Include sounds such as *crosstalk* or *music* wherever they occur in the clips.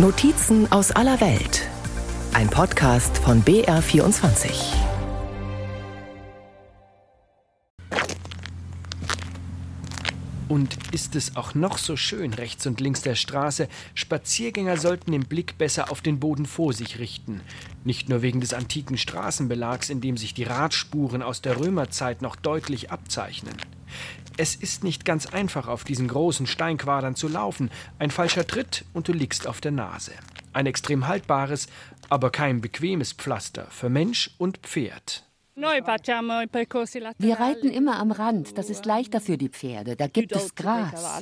Notizen aus aller Welt. Ein Podcast von BR24. Und ist es auch noch so schön rechts und links der Straße, Spaziergänger sollten den Blick besser auf den Boden vor sich richten. Nicht nur wegen des antiken Straßenbelags, in dem sich die Radspuren aus der Römerzeit noch deutlich abzeichnen. Es ist nicht ganz einfach, auf diesen großen Steinquadern zu laufen. Ein falscher Tritt und du liegst auf der Nase. Ein extrem haltbares, aber kein bequemes Pflaster für Mensch und Pferd. Wir reiten immer am Rand, das ist leichter für die Pferde, da gibt es Gras.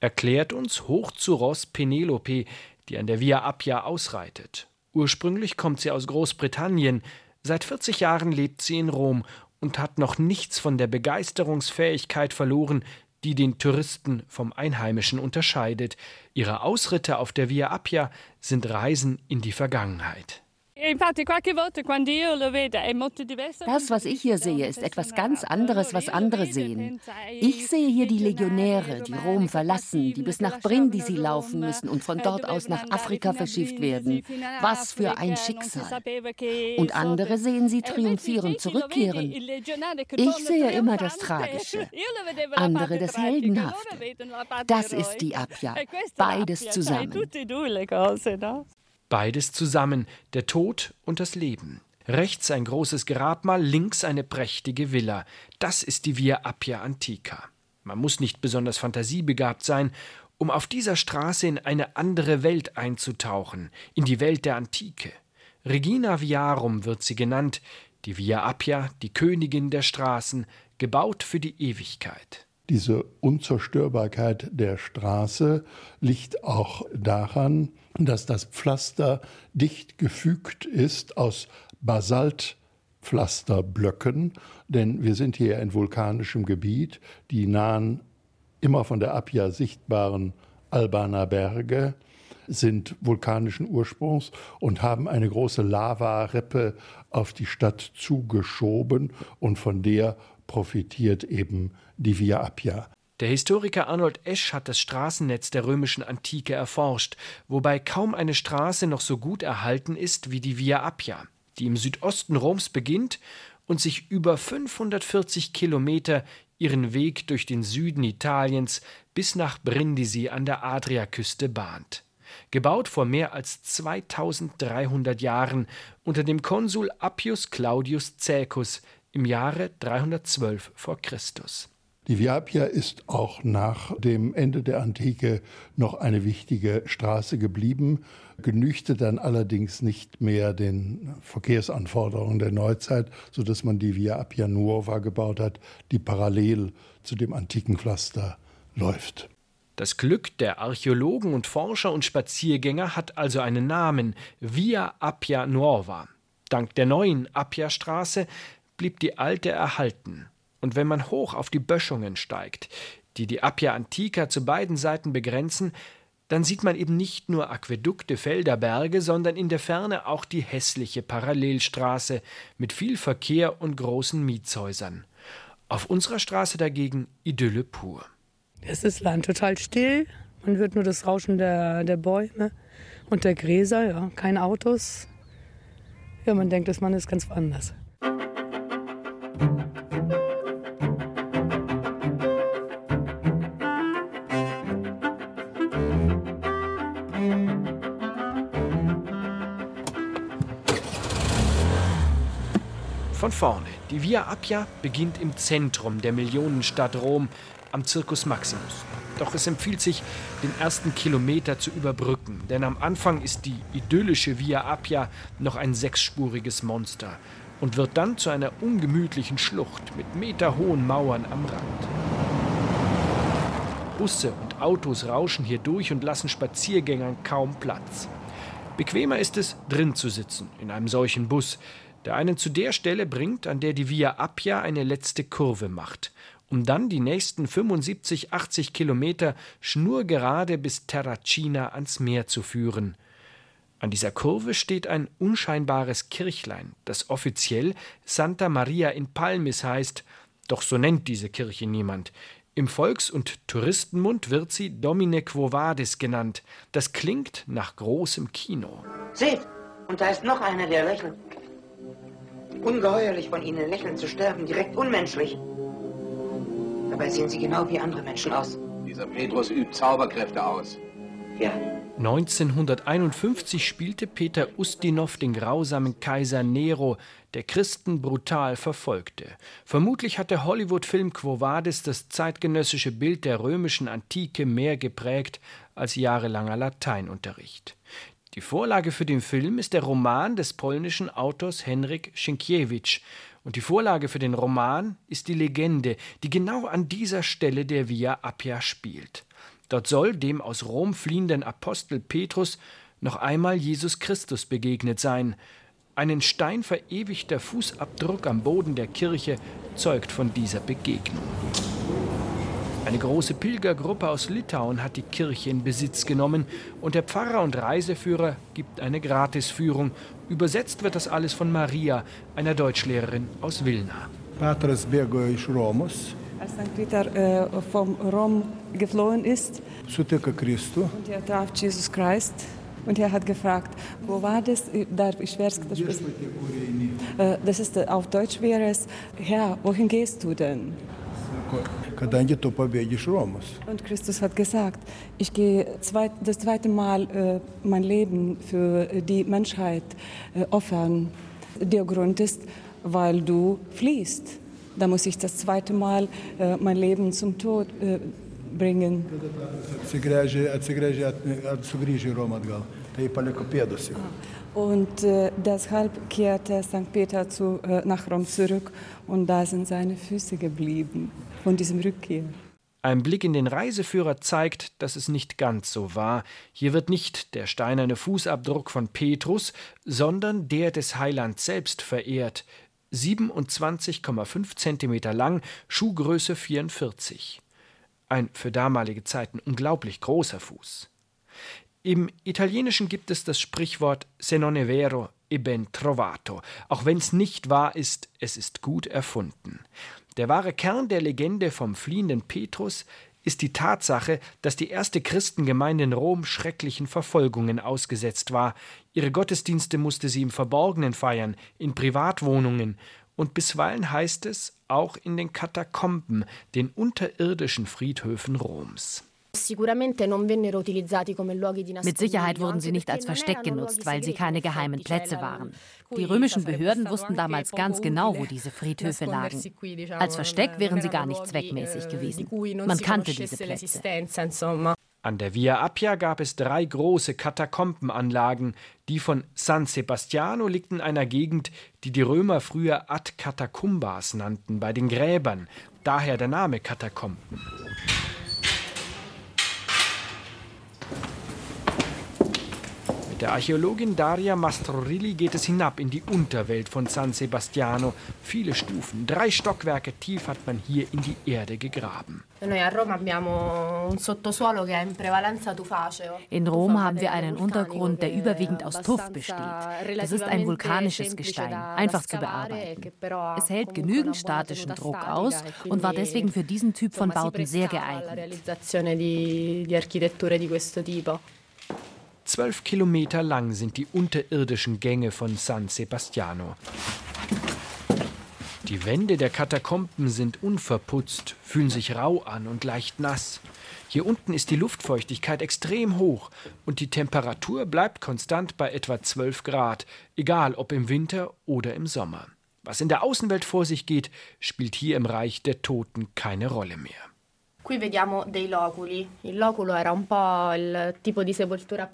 Erklärt uns hoch zu Ross Penelope, die an der Via Appia ausreitet. Ursprünglich kommt sie aus Großbritannien, seit 40 Jahren lebt sie in Rom und hat noch nichts von der Begeisterungsfähigkeit verloren, die den Touristen vom Einheimischen unterscheidet. Ihre Ausritte auf der Via Appia sind Reisen in die Vergangenheit. Das, was ich hier sehe, ist etwas ganz anderes, was andere sehen. Ich sehe hier die Legionäre, die Rom verlassen, die bis nach Brindisi laufen müssen und von dort aus nach Afrika verschifft werden. Was für ein Schicksal. Und andere sehen sie triumphierend zurückkehren. Ich sehe immer das Tragische, *laughs* andere das Heldenhafte. Das ist die Appia, *laughs* beides zusammen. Beides zusammen, der Tod und das Leben. Rechts ein großes Grabmal, links eine prächtige Villa. Das ist die Via Appia Antica. Man muss nicht besonders fantasiebegabt sein, um auf dieser Straße in eine andere Welt einzutauchen, in die Welt der Antike. Regina Viarum wird sie genannt, die Via Appia, die Königin der Straßen, gebaut für die Ewigkeit. Diese Unzerstörbarkeit der Straße liegt auch daran, dass das Pflaster dicht gefügt ist aus Basaltpflasterblöcken, denn wir sind hier in vulkanischem Gebiet, die nahen immer von der Appia sichtbaren Albaner Berge sind vulkanischen Ursprungs und haben eine große Lavarippe auf die Stadt zugeschoben und von der profitiert eben die Via Appia. Der Historiker Arnold Esch hat das Straßennetz der römischen Antike erforscht, wobei kaum eine Straße noch so gut erhalten ist wie die Via Appia, die im Südosten Roms beginnt und sich über 540 Kilometer ihren Weg durch den Süden Italiens bis nach Brindisi an der Adriaküste bahnt. Gebaut vor mehr als 2300 Jahren unter dem Konsul Appius Claudius Caecus im Jahre 312 vor Christus. Die Via Appia ist auch nach dem Ende der Antike noch eine wichtige Straße geblieben, genügte dann allerdings nicht mehr den Verkehrsanforderungen der Neuzeit, sodass man die Via Appia Nuova gebaut hat, die parallel zu dem antiken Pflaster läuft. Das Glück der Archäologen und Forscher und Spaziergänger hat also einen Namen Via Appia Nuova. Dank der neuen Appia-Straße blieb die alte erhalten. Und wenn man hoch auf die Böschungen steigt, die die Appia Antica zu beiden Seiten begrenzen, dann sieht man eben nicht nur Aquädukte, Felder, Berge, sondern in der Ferne auch die hässliche Parallelstraße mit viel Verkehr und großen Mietshäusern. Auf unserer Straße dagegen Idylle pur. Es ist Land total still. Man hört nur das Rauschen der, der Bäume und der Gräser, ja, keine Autos. Ja, man denkt, dass man ist ganz woanders. Vorne. Die Via Appia beginnt im Zentrum der Millionenstadt Rom am Circus Maximus. Doch es empfiehlt sich, den ersten Kilometer zu überbrücken, denn am Anfang ist die idyllische Via Appia noch ein sechsspuriges Monster und wird dann zu einer ungemütlichen Schlucht mit meterhohen Mauern am Rand. Busse und Autos rauschen hier durch und lassen Spaziergängern kaum Platz. Bequemer ist es, drin zu sitzen, in einem solchen Bus, der einen zu der Stelle bringt, an der die Via Appia eine letzte Kurve macht, um dann die nächsten 75, 80 Kilometer schnurgerade bis Terracina ans Meer zu führen. An dieser Kurve steht ein unscheinbares Kirchlein, das offiziell Santa Maria in Palmis heißt, doch so nennt diese Kirche niemand. Im Volks- und Touristenmund wird sie Domine Quo Vadis genannt. Das klingt nach großem Kino. Seht, und da ist noch einer, der lächelt. Ungeheuerlich von Ihnen lächeln zu sterben, direkt unmenschlich. Dabei sehen Sie genau wie andere Menschen aus. Dieser Petrus übt Zauberkräfte aus. Ja. 1951 spielte Peter Ustinov den grausamen Kaiser Nero, der Christen brutal verfolgte. Vermutlich hat der Hollywood-Film Quo Vadis das zeitgenössische Bild der römischen Antike mehr geprägt als jahrelanger Lateinunterricht. Die Vorlage für den Film ist der Roman des polnischen Autors Henryk Sienkiewicz. Und die Vorlage für den Roman ist die Legende, die genau an dieser Stelle der Via Appia spielt. Dort soll dem aus Rom fliehenden Apostel Petrus noch einmal Jesus Christus begegnet sein. Ein in Stein verewigter Fußabdruck am Boden der Kirche zeugt von dieser Begegnung. Eine große Pilgergruppe aus Litauen hat die Kirche in Besitz genommen und der Pfarrer und Reiseführer gibt eine Gratisführung. Übersetzt wird das alles von Maria, einer Deutschlehrerin aus Vilna. Petras bėgo iš Romos, Als St. Peter äh, vom Rom geflohen ist sutiko Kristų, und er traf Jesus Christ und er hat gefragt, wo war das? Darf ich das? Äh, Das ist äh, auf Deutsch wäre es, Herr, wohin gehst du denn? Und Christus hat gesagt, ich gehe zweit, das zweite Mal äh, mein Leben für die Menschheit äh, opfern. Der Grund ist, weil du fliehst. Da muss ich das zweite Mal äh, mein Leben zum Tod äh, bringen. Und äh, deshalb kehrte St. Peter zu, äh, nach Rom zurück und da sind seine Füße geblieben von diesem Rückkehr. Ein Blick in den Reiseführer zeigt, dass es nicht ganz so war. Hier wird nicht der steinerne Fußabdruck von Petrus, sondern der des Heilands selbst verehrt. 27,5 Zentimeter lang, Schuhgröße 44. Ein für damalige Zeiten unglaublich großer Fuß. Im Italienischen gibt es das Sprichwort se non è vero e ben trovato. Auch wenn es nicht wahr ist, es ist gut erfunden. Der wahre Kern der Legende vom fliehenden Petrus ist die Tatsache, dass die erste Christengemeinde in Rom schrecklichen Verfolgungen ausgesetzt war. Ihre Gottesdienste musste sie im Verborgenen feiern, in Privatwohnungen und bisweilen heißt es auch in den Katakomben, den unterirdischen Friedhöfen Roms. Mit Sicherheit wurden sie nicht als Versteck genutzt, weil sie keine geheimen Plätze waren. Die römischen Behörden wussten damals ganz genau, wo diese Friedhöfe lagen. Als Versteck wären sie gar nicht zweckmäßig gewesen. Man kannte diese Plätze. An der Via Appia gab es drei große Katakombenanlagen. Die von San Sebastiano liegt in einer Gegend, die die Römer früher Ad Catacumbas nannten, bei den Gräbern. Daher der Name Katakomben. Der Archäologin Daria Mastrorilli geht es hinab in die Unterwelt von San Sebastiano. Viele Stufen, drei Stockwerke tief hat man hier in die Erde gegraben. In Rom haben wir einen Untergrund, der überwiegend aus Tuff besteht. Das ist ein vulkanisches Gestein, einfach zu bearbeiten. Es hält genügend statischen Druck aus und war deswegen für diesen Typ von Bauten sehr geeignet. Zwölf Kilometer lang sind die unterirdischen Gänge von San Sebastiano. Die Wände der Katakomben sind unverputzt, fühlen sich rau an und leicht nass. Hier unten ist die Luftfeuchtigkeit extrem hoch und die Temperatur bleibt konstant bei etwa 12 Grad, egal ob im Winter oder im Sommer. Was in der Außenwelt vor sich geht, spielt hier im Reich der Toten keine Rolle mehr.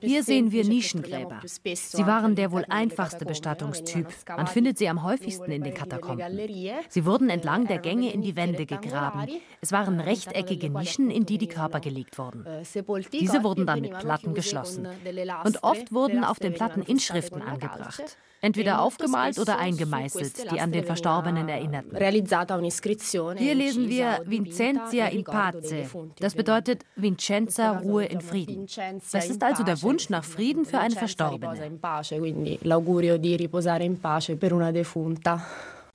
Hier sehen wir Nischengräber. Sie waren der wohl einfachste Bestattungstyp. Man findet sie am häufigsten in den Katakomben. Sie wurden entlang der Gänge in die Wände gegraben. Es waren rechteckige Nischen, in die die Körper gelegt wurden. Diese wurden dann mit Platten geschlossen. Und oft wurden auf den Platten Inschriften angebracht. Entweder aufgemalt oder eingemeißelt, die an den Verstorbenen erinnerten. Hier lesen wir Vincentia in pace. Das bedeutet Vincenza, Ruhe in Frieden. Das ist also der Wunsch nach Frieden für eine Verstorbene.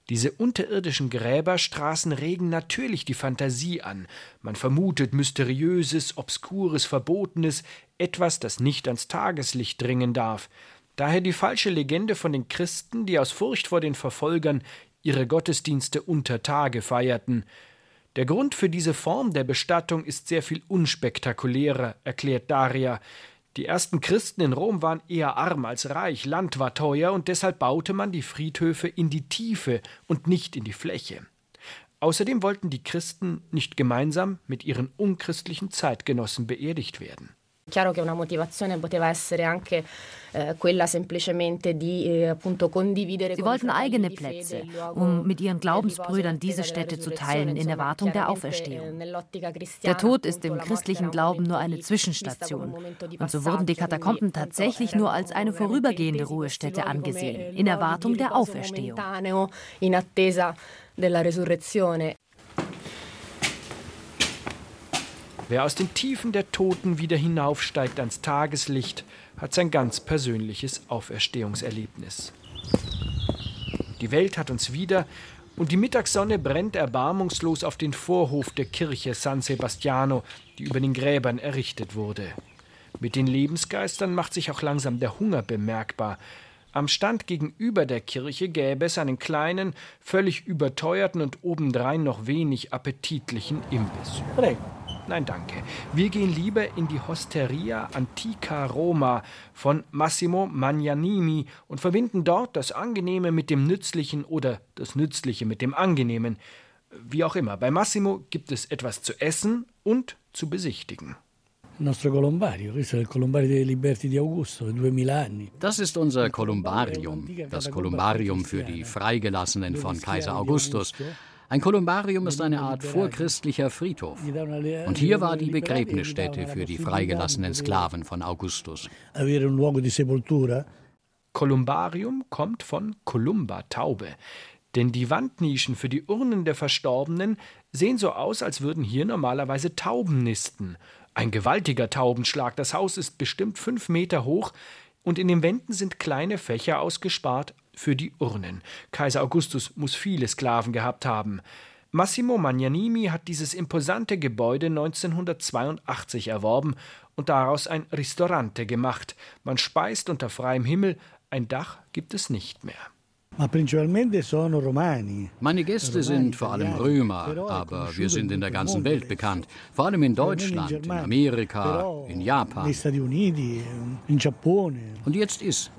Diese unterirdischen Gräberstraßen regen natürlich die Fantasie an. Man vermutet Mysteriöses, Obskures, Verbotenes, etwas, das nicht ans Tageslicht dringen darf. Daher die falsche Legende von den Christen, die aus Furcht vor den Verfolgern ihre Gottesdienste unter Tage feierten. Der Grund für diese Form der Bestattung ist sehr viel unspektakulärer, erklärt Daria. Die ersten Christen in Rom waren eher arm als reich, Land war teuer und deshalb baute man die Friedhöfe in die Tiefe und nicht in die Fläche. Außerdem wollten die Christen nicht gemeinsam mit ihren unchristlichen Zeitgenossen beerdigt werden. Chiaro che una motivazione poteva essere anche eh, quella semplicemente di eh, appunto condividere Sie wollten eigene Plätze, um mit ihren Glaubensbrüdern diese Stätte zu teilen in Erwartung der Auferstehung. Der Tod ist im christlichen Glauben nur eine Zwischenstation. Und so wurden die Katakomben tatsächlich nur als eine vorübergehende Ruhestätte angesehen, in Erwartung der Auferstehung. In attesa della resurrezione. Wer aus den Tiefen der Toten wieder hinaufsteigt ans Tageslicht, hat sein ganz persönliches Auferstehungserlebnis. Die Welt hat uns wieder und die Mittagssonne brennt erbarmungslos auf den Vorhof der Kirche San Sebastiano, die über den Gräbern errichtet wurde. Mit den Lebensgeistern macht sich auch langsam der Hunger bemerkbar. Am Stand gegenüber der Kirche gäbe es einen kleinen, völlig überteuerten und obendrein noch wenig appetitlichen Imbiss. Nein, danke. Wir gehen lieber in die Hosteria Antica Roma von Massimo Magnanimi und verbinden dort das Angenehme mit dem Nützlichen oder das Nützliche mit dem Angenehmen. Wie auch immer, bei Massimo gibt es etwas zu essen und zu besichtigen. Das ist unser Kolumbarium, das Kolumbarium für die Freigelassenen von Kaiser Augustus. Ein Kolumbarium ist eine Art vorchristlicher Friedhof. Und hier war die Begräbnisstätte für die freigelassenen Sklaven von Augustus. Kolumbarium kommt von Columba, Taube. Denn die Wandnischen für die Urnen der Verstorbenen sehen so aus, als würden hier normalerweise Tauben nisten. Ein gewaltiger Taubenschlag. Das Haus ist bestimmt fünf Meter hoch und in den Wänden sind kleine Fächer ausgespart für die Urnen. Kaiser Augustus muss viele Sklaven gehabt haben. Massimo Magnanimi hat dieses imposante Gebäude 1982 erworben und daraus ein Ristorante gemacht. Man speist unter freiem Himmel, ein Dach gibt es nicht mehr. Meine Gäste sind vor allem Römer, aber wir sind in der ganzen Welt bekannt. Vor allem in Deutschland, in Amerika, in Japan. Und jetzt isst.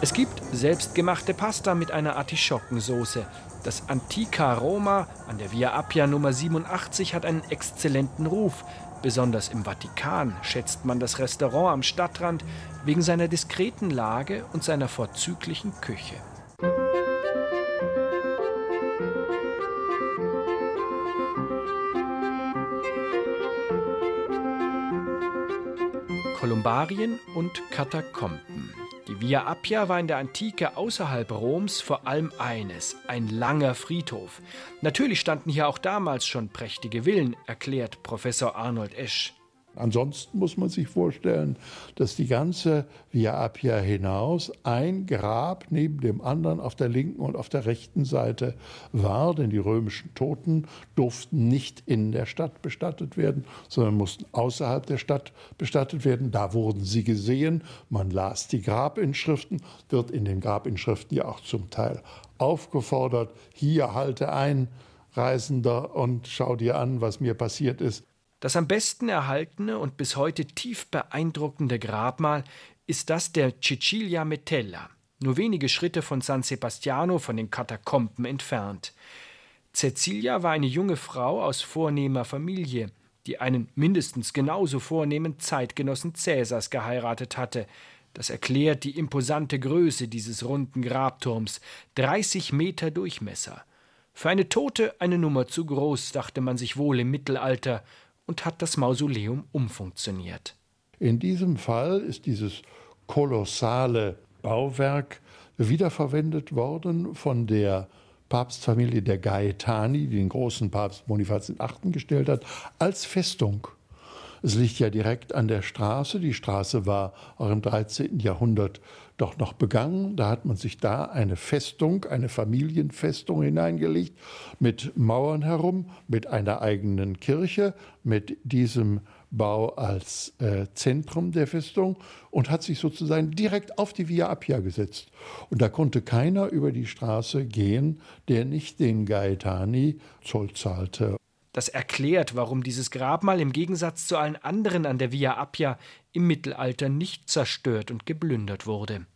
Es gibt selbstgemachte Pasta mit einer Artischockensoße. Das Antica Roma an der Via Appia Nummer 87 hat einen exzellenten Ruf. Besonders im Vatikan schätzt man das Restaurant am Stadtrand wegen seiner diskreten Lage und seiner vorzüglichen Küche. Kolumbarien und Katakomben. Die Via Appia war in der Antike außerhalb Roms vor allem eines, ein langer Friedhof. Natürlich standen hier auch damals schon prächtige Villen, erklärt Professor Arnold Esch. Ansonsten muss man sich vorstellen, dass die ganze Via Appia hinaus ein Grab neben dem anderen auf der linken und auf der rechten Seite war, denn die römischen Toten durften nicht in der Stadt bestattet werden, sondern mussten außerhalb der Stadt bestattet werden. Da wurden sie gesehen, man las die Grabinschriften, wird in den Grabinschriften ja auch zum Teil aufgefordert, hier halte ein, Reisender, und schau dir an, was mir passiert ist. Das am besten erhaltene und bis heute tief beeindruckende Grabmal ist das der Cecilia Metella, nur wenige Schritte von San Sebastiano von den Katakomben entfernt. Cecilia war eine junge Frau aus vornehmer Familie, die einen mindestens genauso vornehmen Zeitgenossen Cäsars geheiratet hatte. Das erklärt die imposante Größe dieses runden Grabturms, 30 Meter Durchmesser. Für eine Tote eine Nummer zu groß, dachte man sich wohl im Mittelalter, und hat das Mausoleum umfunktioniert. In diesem Fall ist dieses kolossale Bauwerk wiederverwendet worden von der Papstfamilie der Gaetani, die den großen Papst Bonifaz VIII. gestellt hat, als Festung. Es liegt ja direkt an der Straße. Die Straße war auch im 13. Jahrhundert doch noch begangen. Da hat man sich da eine Festung, eine Familienfestung hineingelegt, mit Mauern herum, mit einer eigenen Kirche, mit diesem Bau als äh, Zentrum der Festung und hat sich sozusagen direkt auf die Via Appia gesetzt. Und da konnte keiner über die Straße gehen, der nicht den Gaetani Zoll zahlte. Das erklärt, warum dieses Grabmal im Gegensatz zu allen anderen an der Via Appia im Mittelalter nicht zerstört und geplündert wurde.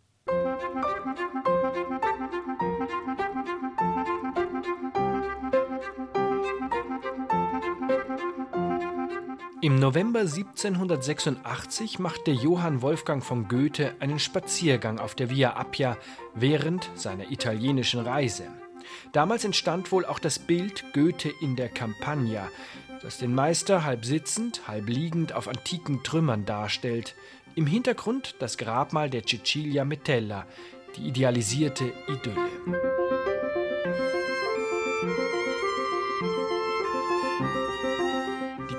Im November 1786 machte Johann Wolfgang von Goethe einen Spaziergang auf der Via Appia während seiner italienischen Reise. Damals entstand wohl auch das Bild Goethe in der Campagna, das den Meister halb sitzend, halb liegend auf antiken Trümmern darstellt. Im Hintergrund das Grabmal der Cecilia Metella, die idealisierte Idylle.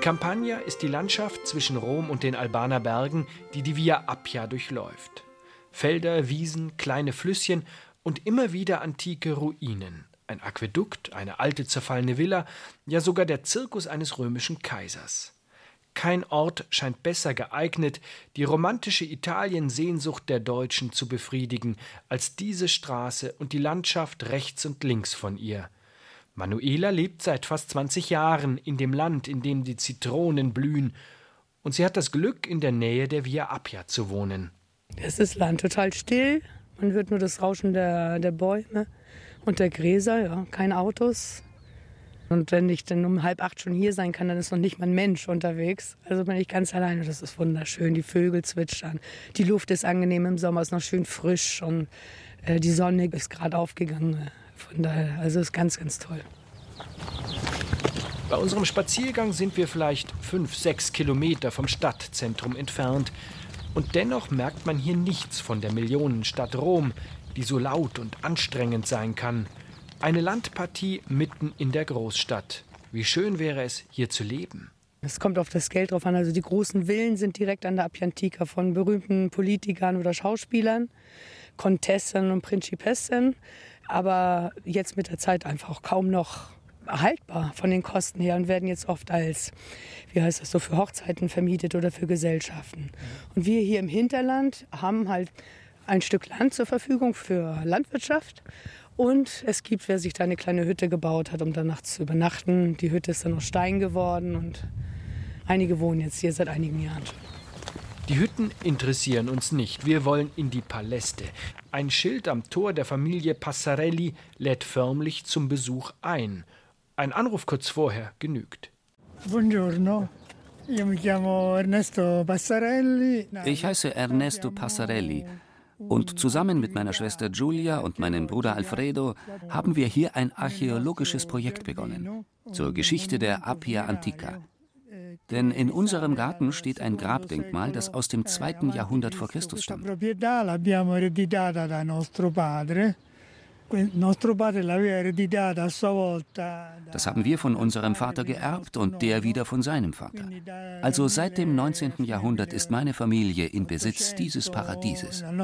Campagna ist die Landschaft zwischen Rom und den Albaner Bergen, die die Via Appia durchläuft. Felder, Wiesen, kleine Flüsschen und immer wieder antike Ruinen. Ein Aquädukt, eine alte zerfallene Villa, ja sogar der Zirkus eines römischen Kaisers. Kein Ort scheint besser geeignet, die romantische Italien-Sehnsucht der Deutschen zu befriedigen, als diese Straße und die Landschaft rechts und links von ihr – Manuela lebt seit fast 20 Jahren in dem Land, in dem die Zitronen blühen, und sie hat das Glück, in der Nähe der Via Appia zu wohnen. Es ist Land total still. Man hört nur das Rauschen der, der Bäume und der Gräser, ja, keine Autos. Und wenn ich dann um halb acht schon hier sein kann, dann ist noch nicht mal ein Mensch unterwegs. Also bin ich ganz alleine. Das ist wunderschön. Die Vögel zwitschern. Die Luft ist angenehm im Sommer, ist noch schön frisch und äh, die Sonne ist gerade aufgegangen. Von daher, also ist ganz, ganz toll. Bei unserem Spaziergang sind wir vielleicht fünf, sechs Kilometer vom Stadtzentrum entfernt. Und dennoch merkt man hier nichts von der Millionenstadt Rom, die so laut und anstrengend sein kann. Eine Landpartie mitten in der Großstadt. Wie schön wäre es, hier zu leben. Es kommt auf das Geld drauf an. Also die großen Villen sind direkt an der Appiantica von berühmten Politikern oder Schauspielern, Kontessen und Principessen aber jetzt mit der Zeit einfach auch kaum noch haltbar von den Kosten her und werden jetzt oft als, wie heißt das so, für Hochzeiten vermietet oder für Gesellschaften. Und wir hier im Hinterland haben halt ein Stück Land zur Verfügung für Landwirtschaft. Und es gibt, wer sich da eine kleine Hütte gebaut hat, um da nachts zu übernachten. Die Hütte ist dann aus Stein geworden und einige wohnen jetzt hier seit einigen Jahren schon. Die Hütten interessieren uns nicht. Wir wollen in die Paläste. Ein Schild am Tor der Familie Passarelli lädt förmlich zum Besuch ein. Ein Anruf kurz vorher genügt. Buongiorno. Ich heiße Ernesto Passarelli und zusammen mit meiner Schwester Giulia und meinem Bruder Alfredo haben wir hier ein archäologisches Projekt begonnen zur Geschichte der Appia Antica. Denn in unserem Garten steht ein Grabdenkmal, das aus dem zweiten Jahrhundert vor Christus stammt. Das haben wir von unserem Vater geerbt und der wieder von seinem Vater. Also seit dem 19. Jahrhundert ist meine Familie in Besitz dieses Paradieses. *laughs*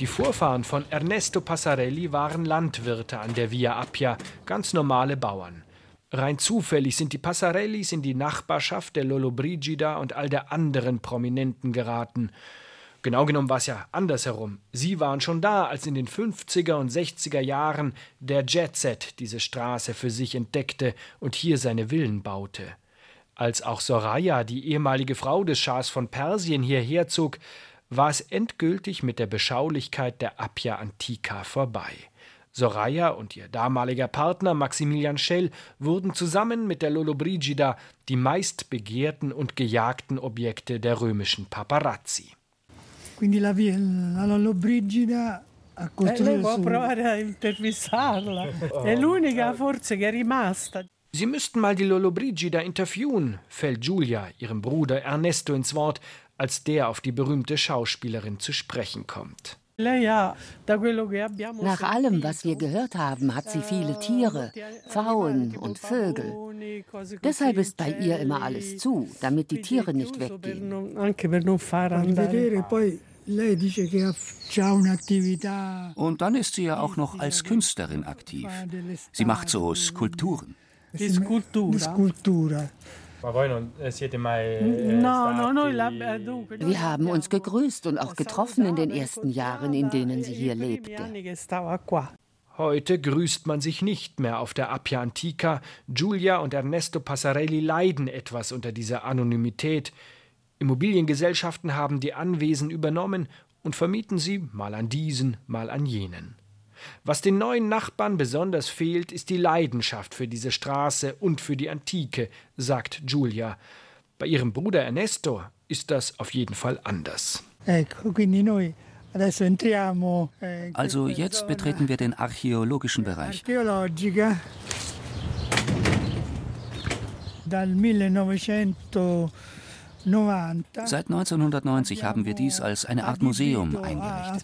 Die Vorfahren von Ernesto Passarelli waren Landwirte an der Via Appia, ganz normale Bauern. Rein zufällig sind die Passarellis in die Nachbarschaft der Lollobrigida und all der anderen Prominenten geraten. Genau genommen war es ja andersherum. Sie waren schon da, als in den 50er und 60er Jahren der Jetset diese Straße für sich entdeckte und hier seine Villen baute. Als auch Soraya, die ehemalige Frau des Schahs von Persien, hierher zog, war es endgültig mit der Beschaulichkeit der Appia Antica vorbei. Soraya und ihr damaliger Partner Maximilian Schell wurden zusammen mit der Lollobrigida die meistbegehrten und gejagten Objekte der römischen Paparazzi. Quindi la, la Lollobrigida a costruire eh, lei può provare a intervistarla. È l'unica forse che è rimasta. Sie müssten mal die Lollobrigida interviewen, fällt Giulia ihrem Bruder Ernesto ins Wort, als der auf die berühmte Schauspielerin zu sprechen kommt. Nach allem, was wir gehört haben, hat sie viele Tiere, Pfauen und Vögel. Deshalb ist bei ihr immer alles zu, damit die Tiere nicht weggehen. Und dann ist sie ja auch noch als Künstlerin aktiv. Sie macht so Skulpturen. Skulptura. Eh, Wir haben uns gegrüßt und auch getroffen in den ersten Jahren, in denen sie hier lebte. Heute grüßt man sich nicht mehr auf der Appia Antica. Giulia und Ernesto Passarelli leiden etwas unter dieser Anonymität. Immobiliengesellschaften haben die Anwesen übernommen und vermieten sie mal an diesen, mal an jenen. Was den neuen Nachbarn besonders fehlt, ist die Leidenschaft für diese Straße und für die Antike, sagt Giulia. Bei ihrem Bruder Ernesto ist das auf jeden Fall anders. Eh, also jetzt betreten wir den archäologischen Bereich. Seit 1990 haben wir dies als eine Art Museum eingerichtet.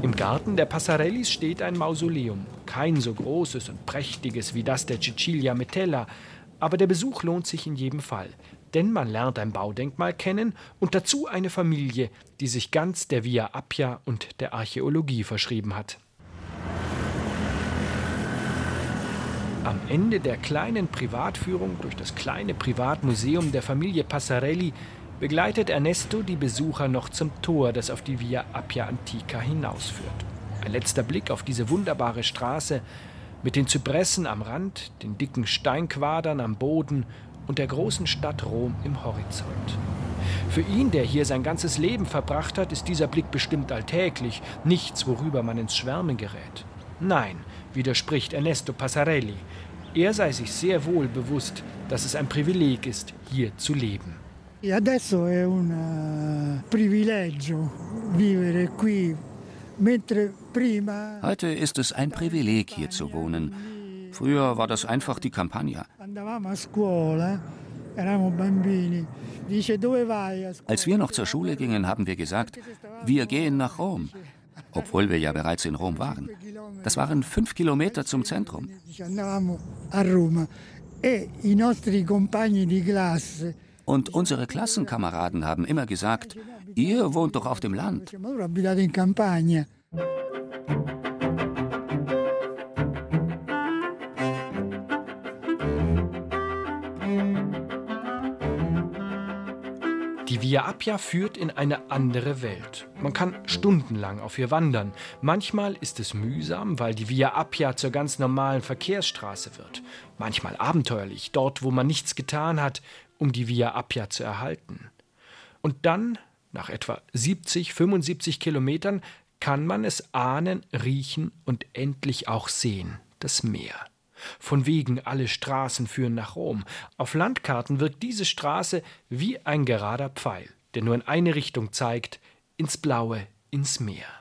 Im Garten der Passarellis steht ein Mausoleum. Kein so großes und prächtiges wie das der Cecilia Metella, aber der Besuch lohnt sich in jedem Fall. Denn man lernt ein Baudenkmal kennen und dazu eine Familie, die sich ganz der Via Appia und der Archäologie verschrieben hat. Am Ende der kleinen Privatführung durch das kleine Privatmuseum der Familie Passarelli begleitet Ernesto die Besucher noch zum Tor, das auf die Via Appia Antica hinausführt. Ein letzter Blick auf diese wunderbare Straße mit den Zypressen am Rand, den dicken Steinquadern am Boden und der großen Stadt Rom im Horizont. Für ihn, der hier sein ganzes Leben verbracht hat, ist dieser Blick bestimmt alltäglich, nichts, worüber man ins Schwärmen gerät. Nein, widerspricht Ernesto Passarelli, er sei sich sehr wohl bewusst, dass es ein Privileg ist, hier zu leben. E adesso è un eh, privilegio vivere qui, mentre prima Heute ist es ein Privileg, hier zu wohnen. Früher war das einfach die Campagna. Als wir noch zur Schule gingen, haben wir gesagt, wir gehen nach Rom, obwohl wir ja bereits in Rom waren. Das waren fünf Kilometer zum Zentrum. Und unsere Klassenkameraden haben immer gesagt, ihr wohnt doch auf dem Land. Die Via Appia führt in eine andere Welt. Man kann stundenlang auf ihr wandern. Manchmal ist es mühsam, weil die Via Appia zur ganz normalen Verkehrsstraße wird. Manchmal abenteuerlich, dort, wo man nichts getan hat, um die Via Appia zu erhalten. Und dann, nach etwa 70, 75 Kilometern, kann man es ahnen, riechen und endlich auch sehen, das Meer. Von wegen alle Straßen führen nach Rom. Auf Landkarten wirkt diese Straße wie ein gerader Pfeil, der nur in eine Richtung zeigt, ins Blaue, ins Meer.